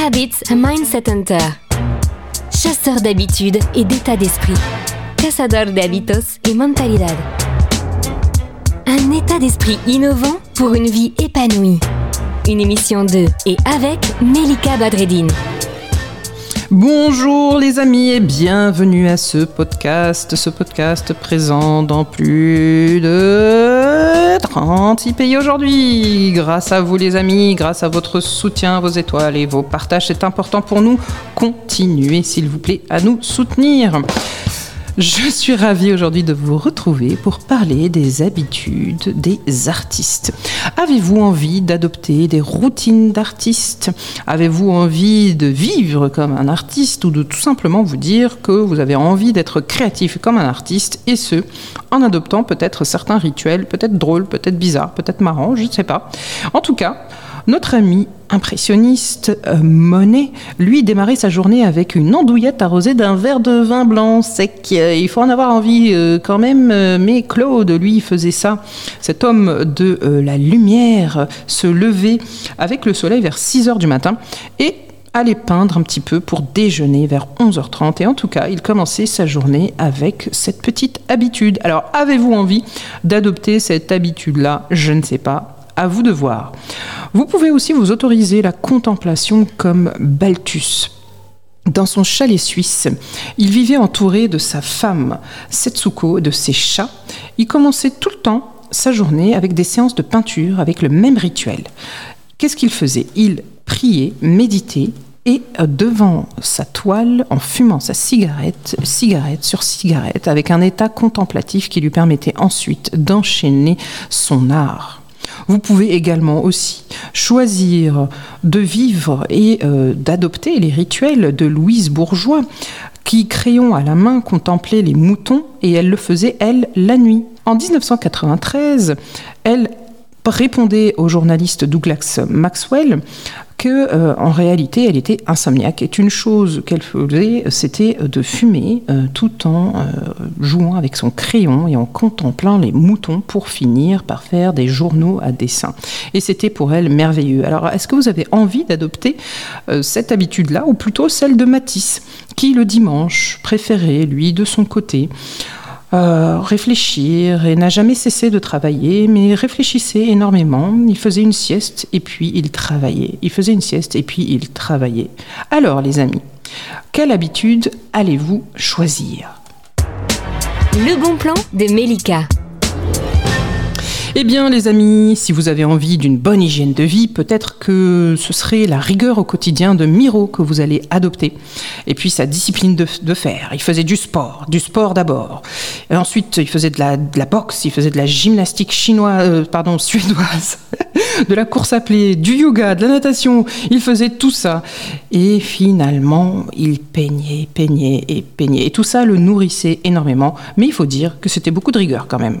Habits a Mindset Hunter. Chasseur d'habitudes et d'état d'esprit. Cazador de hábitos et mentalidad. Un état d'esprit innovant pour une vie épanouie. Une émission de et avec Melika Badreddine. Bonjour les amis et bienvenue à ce podcast, ce podcast présent dans plus de 36 pays aujourd'hui. Grâce à vous les amis, grâce à votre soutien, vos étoiles et vos partages, c'est important pour nous. Continuez s'il vous plaît à nous soutenir. Je suis ravie aujourd'hui de vous retrouver pour parler des habitudes des artistes. Avez-vous envie d'adopter des routines d'artistes? Avez-vous envie de vivre comme un artiste ou de tout simplement vous dire que vous avez envie d'être créatif comme un artiste et ce, en adoptant peut-être certains rituels, peut-être drôles, peut-être bizarres, peut-être marrants, je ne sais pas. En tout cas, notre ami impressionniste euh, Monet, lui, démarrait sa journée avec une andouillette arrosée d'un verre de vin blanc sec. Euh, il faut en avoir envie euh, quand même, mais Claude, lui, faisait ça. Cet homme de la lumière se levait avec le soleil vers 6 heures du matin et allait peindre un petit peu pour déjeuner vers 11h30. Et en tout cas, il commençait sa journée avec cette petite habitude. Alors, avez-vous envie d'adopter cette habitude-là? Je ne sais pas à vous de voir. Vous pouvez aussi vous autoriser la contemplation comme Balthus. Dans son chalet suisse, il vivait entouré de sa femme Setsuko, de ses chats. Il commençait tout le temps sa journée avec des séances de peinture, avec le même rituel. Qu'est-ce qu'il faisait? Il priait, méditait, et devant sa toile, en fumant sa cigarette, cigarette sur cigarette, avec un état contemplatif qui lui permettait ensuite d'enchaîner son art. Vous pouvez également aussi choisir de vivre et euh, d'adopter les rituels de Louise Bourgeois, qui, crayon à la main, contemplait les moutons et elle le faisait, elle, la nuit. En 1993, elle répondait au journaliste Douglas Maxwell que euh, en réalité elle était insomniaque. Et une chose qu'elle faisait c'était de fumer euh, tout en euh, jouant avec son crayon et en contemplant les moutons pour finir par faire des journaux à dessin. Et c'était pour elle merveilleux. Alors est-ce que vous avez envie d'adopter cette habitude là ou plutôt celle de Matisse qui le dimanche préférait lui de son côté euh, réfléchir et n'a jamais cessé de travailler, mais réfléchissait énormément. Il faisait une sieste et puis il travaillait. Il faisait une sieste et puis il travaillait. Alors les amis, quelle habitude allez-vous choisir? Le bon plan de Melika. Eh bien, les amis, si vous avez envie d'une bonne hygiène de vie, peut-être que ce serait la rigueur au quotidien de Miro que vous allez adopter. Et puis sa discipline de, de faire. Il faisait du sport, du sport d'abord. Ensuite, il faisait de la, de la, boxe, il faisait de la gymnastique chinoise, euh, pardon, suédoise, de la course à pied, du yoga, de la natation. Il faisait tout ça. Et finalement, il peignait, peignait et peignait. Et tout ça le nourrissait énormément. Mais il faut dire que c'était beaucoup de rigueur quand même.